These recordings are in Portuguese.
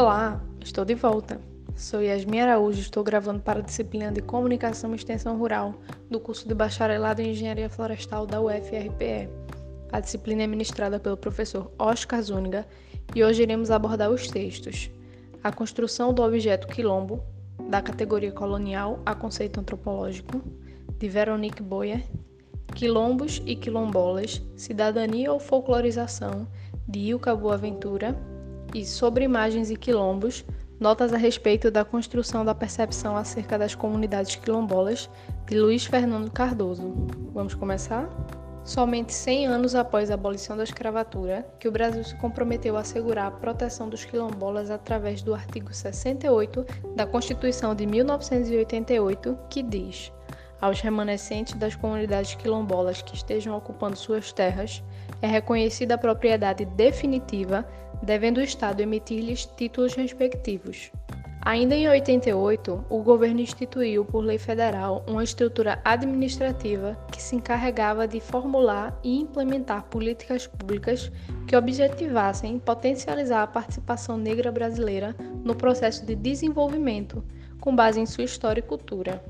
Olá, estou de volta. Sou Yasmin Araújo estou gravando para a disciplina de Comunicação e Extensão Rural do curso de Bacharelado em Engenharia Florestal da UFRPE. A disciplina é ministrada pelo professor Oscar Zúñiga e hoje iremos abordar os textos A construção do objeto quilombo, da categoria colonial a conceito antropológico, de Veronique Boyer, Quilombos e Quilombolas, Cidadania ou Folclorização, de Ilka Boaventura, e Sobre Imagens e Quilombos, Notas a respeito da construção da percepção acerca das comunidades quilombolas, de Luiz Fernando Cardoso. Vamos começar? Somente 100 anos após a abolição da escravatura, que o Brasil se comprometeu a assegurar a proteção dos quilombolas através do artigo 68 da Constituição de 1988, que diz: aos remanescentes das comunidades quilombolas que estejam ocupando suas terras, é reconhecida a propriedade definitiva, devendo o Estado emitir-lhes títulos respectivos. Ainda em 88, o governo instituiu, por lei federal, uma estrutura administrativa que se encarregava de formular e implementar políticas públicas que objetivassem potencializar a participação negra brasileira no processo de desenvolvimento, com base em sua história e cultura.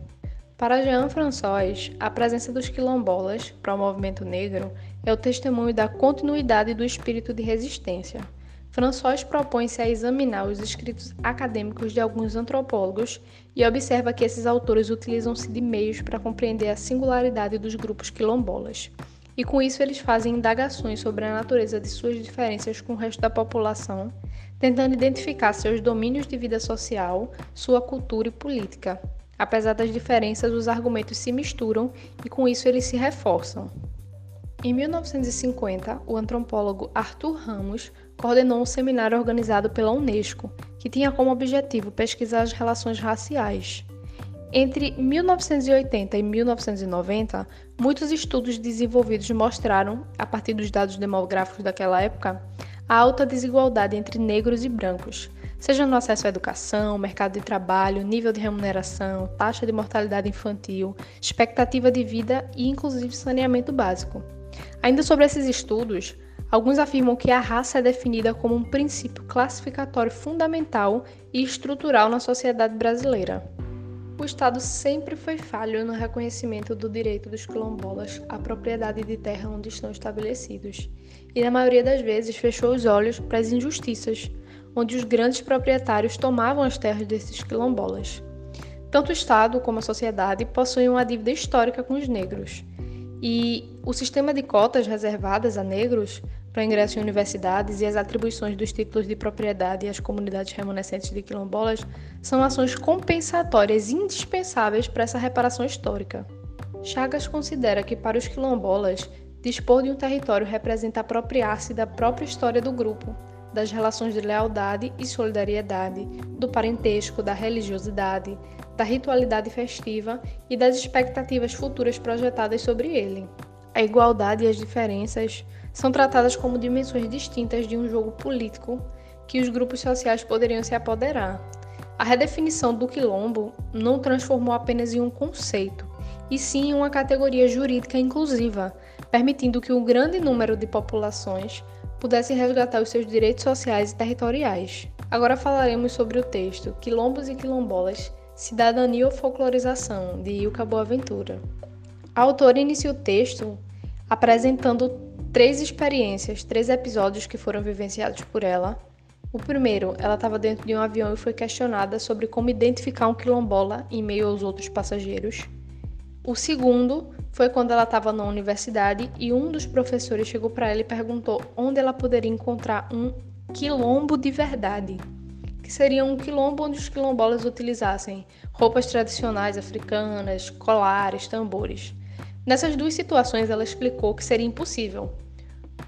Para Jean François, a presença dos quilombolas para o movimento negro é o testemunho da continuidade do espírito de resistência. François propõe-se a examinar os escritos acadêmicos de alguns antropólogos e observa que esses autores utilizam-se de meios para compreender a singularidade dos grupos quilombolas. E com isso eles fazem indagações sobre a natureza de suas diferenças com o resto da população, tentando identificar seus domínios de vida social, sua cultura e política, Apesar das diferenças, os argumentos se misturam e com isso eles se reforçam. Em 1950, o antropólogo Arthur Ramos coordenou um seminário organizado pela Unesco, que tinha como objetivo pesquisar as relações raciais. Entre 1980 e 1990, muitos estudos desenvolvidos mostraram, a partir dos dados demográficos daquela época, a alta desigualdade entre negros e brancos, seja no acesso à educação, mercado de trabalho, nível de remuneração, taxa de mortalidade infantil, expectativa de vida e inclusive saneamento básico. Ainda sobre esses estudos, alguns afirmam que a raça é definida como um princípio classificatório fundamental e estrutural na sociedade brasileira. O Estado sempre foi falho no reconhecimento do direito dos quilombolas à propriedade de terra onde estão estabelecidos, e na maioria das vezes fechou os olhos para as injustiças, onde os grandes proprietários tomavam as terras desses quilombolas. Tanto o Estado como a sociedade possuem uma dívida histórica com os negros. E o sistema de cotas reservadas a negros para ingresso em universidades e as atribuições dos títulos de propriedade às comunidades remanescentes de quilombolas são ações compensatórias indispensáveis para essa reparação histórica. Chagas considera que para os quilombolas, dispor de um território representa apropriar-se da própria história do grupo das relações de lealdade e solidariedade, do parentesco, da religiosidade, da ritualidade festiva e das expectativas futuras projetadas sobre ele. A igualdade e as diferenças são tratadas como dimensões distintas de um jogo político que os grupos sociais poderiam se apoderar. A redefinição do quilombo não transformou apenas em um conceito, e sim em uma categoria jurídica inclusiva, permitindo que um grande número de populações pudessem resgatar os seus direitos sociais e territoriais. Agora falaremos sobre o texto Quilombos e Quilombolas, Cidadania ou Folclorização, de Ilka Boaventura. A autora inicia o texto apresentando três experiências, três episódios que foram vivenciados por ela. O primeiro, ela estava dentro de um avião e foi questionada sobre como identificar um quilombola em meio aos outros passageiros. O segundo foi quando ela estava na universidade e um dos professores chegou para ela e perguntou onde ela poderia encontrar um quilombo de verdade, que seria um quilombo onde os quilombolas utilizassem roupas tradicionais africanas, colares, tambores. Nessas duas situações, ela explicou que seria impossível,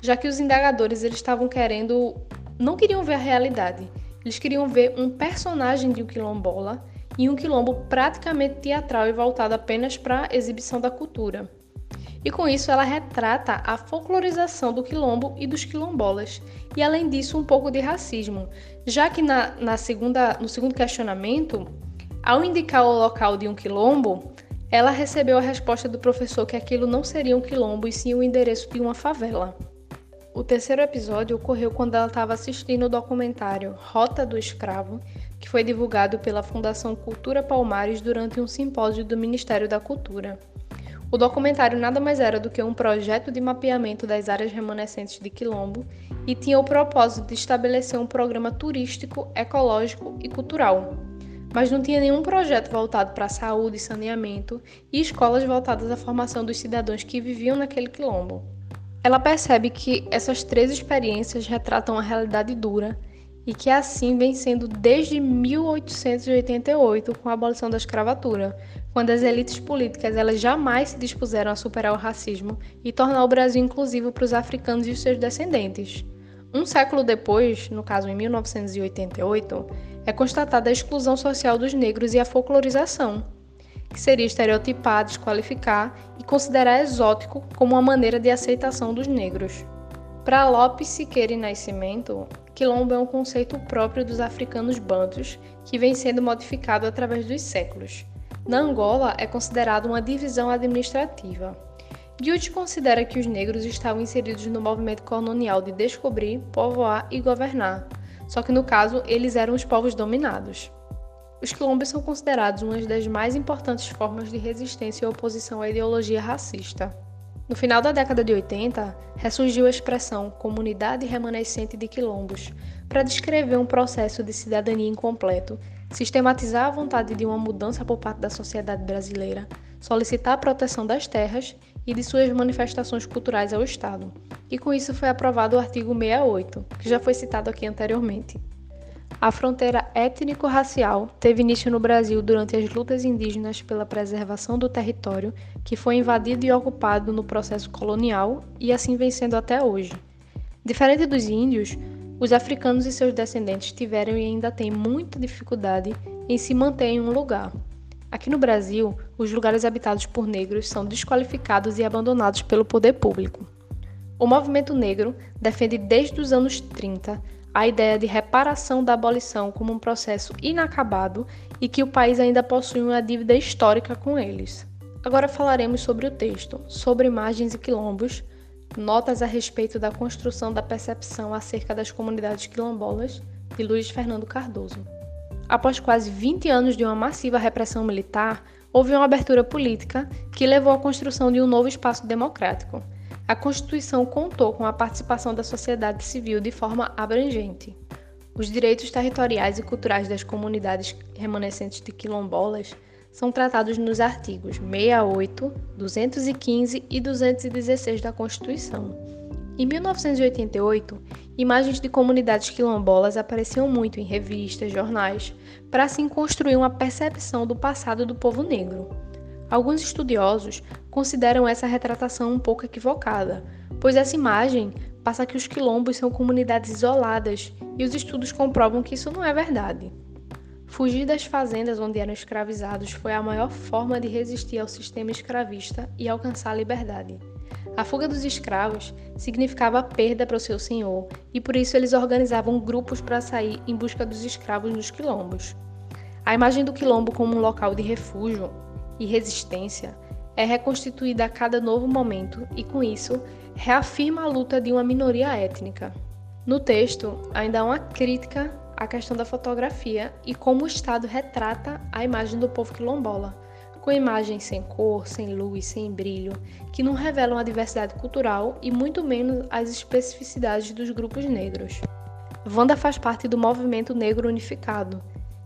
já que os indagadores eles estavam querendo, não queriam ver a realidade, eles queriam ver um personagem de um quilombola e um quilombo praticamente teatral e voltado apenas para a exibição da cultura. E com isso ela retrata a folclorização do quilombo e dos quilombolas, e além disso um pouco de racismo, já que na, na segunda, no segundo questionamento, ao indicar o local de um quilombo, ela recebeu a resposta do professor que aquilo não seria um quilombo e sim o endereço de uma favela. O terceiro episódio ocorreu quando ela estava assistindo o documentário Rota do Escravo, que foi divulgado pela Fundação Cultura Palmares durante um simpósio do Ministério da Cultura. O documentário nada mais era do que um projeto de mapeamento das áreas remanescentes de Quilombo e tinha o propósito de estabelecer um programa turístico, ecológico e cultural. Mas não tinha nenhum projeto voltado para saúde, saneamento e escolas voltadas à formação dos cidadãos que viviam naquele quilombo. Ela percebe que essas três experiências retratam a realidade dura e que assim vem sendo desde 1888 com a abolição da escravatura, quando as elites políticas elas jamais se dispuseram a superar o racismo e tornar o Brasil inclusivo para os africanos e os seus descendentes. Um século depois, no caso em 1988, é constatada a exclusão social dos negros e a folclorização, que seria estereotipar, desqualificar e considerar exótico como uma maneira de aceitação dos negros. Para Lopes Siqueira e Nascimento, quilombo é um conceito próprio dos africanos bantus que vem sendo modificado através dos séculos. Na Angola, é considerado uma divisão administrativa. Guild considera que os negros estavam inseridos no movimento colonial de descobrir, povoar e governar, só que no caso eles eram os povos dominados. Os quilombos são considerados uma das mais importantes formas de resistência e oposição à ideologia racista. No final da década de 80, ressurgiu a expressão comunidade remanescente de quilombos para descrever um processo de cidadania incompleto, sistematizar a vontade de uma mudança por parte da sociedade brasileira, solicitar a proteção das terras e de suas manifestações culturais ao Estado. E com isso foi aprovado o artigo 68, que já foi citado aqui anteriormente. A fronteira étnico-racial teve início no Brasil durante as lutas indígenas pela preservação do território, que foi invadido e ocupado no processo colonial e assim vem sendo até hoje. Diferente dos índios, os africanos e seus descendentes tiveram e ainda têm muita dificuldade em se manter em um lugar. Aqui no Brasil, os lugares habitados por negros são desqualificados e abandonados pelo poder público. O movimento negro defende desde os anos 30 a ideia de reparação da abolição como um processo inacabado e que o país ainda possui uma dívida histórica com eles. Agora falaremos sobre o texto, sobre imagens e quilombos, notas a respeito da construção da percepção acerca das comunidades quilombolas, de Luiz Fernando Cardoso. Após quase 20 anos de uma massiva repressão militar, houve uma abertura política que levou à construção de um novo espaço democrático, a Constituição contou com a participação da sociedade civil de forma abrangente. Os direitos territoriais e culturais das comunidades remanescentes de quilombolas são tratados nos artigos 68, 215 e 216 da Constituição. Em 1988, imagens de comunidades quilombolas apareciam muito em revistas, jornais, para assim construir uma percepção do passado do povo negro. Alguns estudiosos consideram essa retratação um pouco equivocada, pois essa imagem passa que os quilombos são comunidades isoladas e os estudos comprovam que isso não é verdade. Fugir das fazendas onde eram escravizados foi a maior forma de resistir ao sistema escravista e alcançar a liberdade. A fuga dos escravos significava perda para o seu senhor e por isso eles organizavam grupos para sair em busca dos escravos nos quilombos. A imagem do quilombo como um local de refúgio e resistência é reconstituída a cada novo momento e, com isso, reafirma a luta de uma minoria étnica. No texto, ainda há uma crítica à questão da fotografia e como o Estado retrata a imagem do povo quilombola, com imagens sem cor, sem luz, sem brilho, que não revelam a diversidade cultural e muito menos as especificidades dos grupos negros. Wanda faz parte do movimento negro unificado,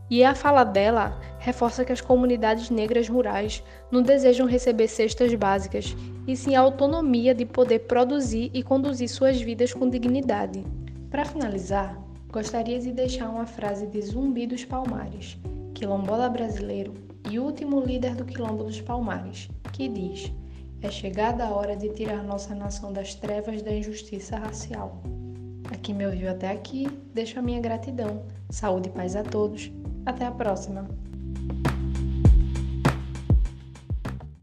e a fala dela reforça que as comunidades negras rurais não desejam receber cestas básicas, e sim a autonomia de poder produzir e conduzir suas vidas com dignidade. Para finalizar, gostaria de deixar uma frase de Zumbi dos Palmares, quilombola brasileiro e último líder do Quilombo dos Palmares, que diz: É chegada a hora de tirar nossa nação das trevas da injustiça racial. A quem me ouviu até aqui, deixo a minha gratidão. Saúde e paz a todos. Até a próxima!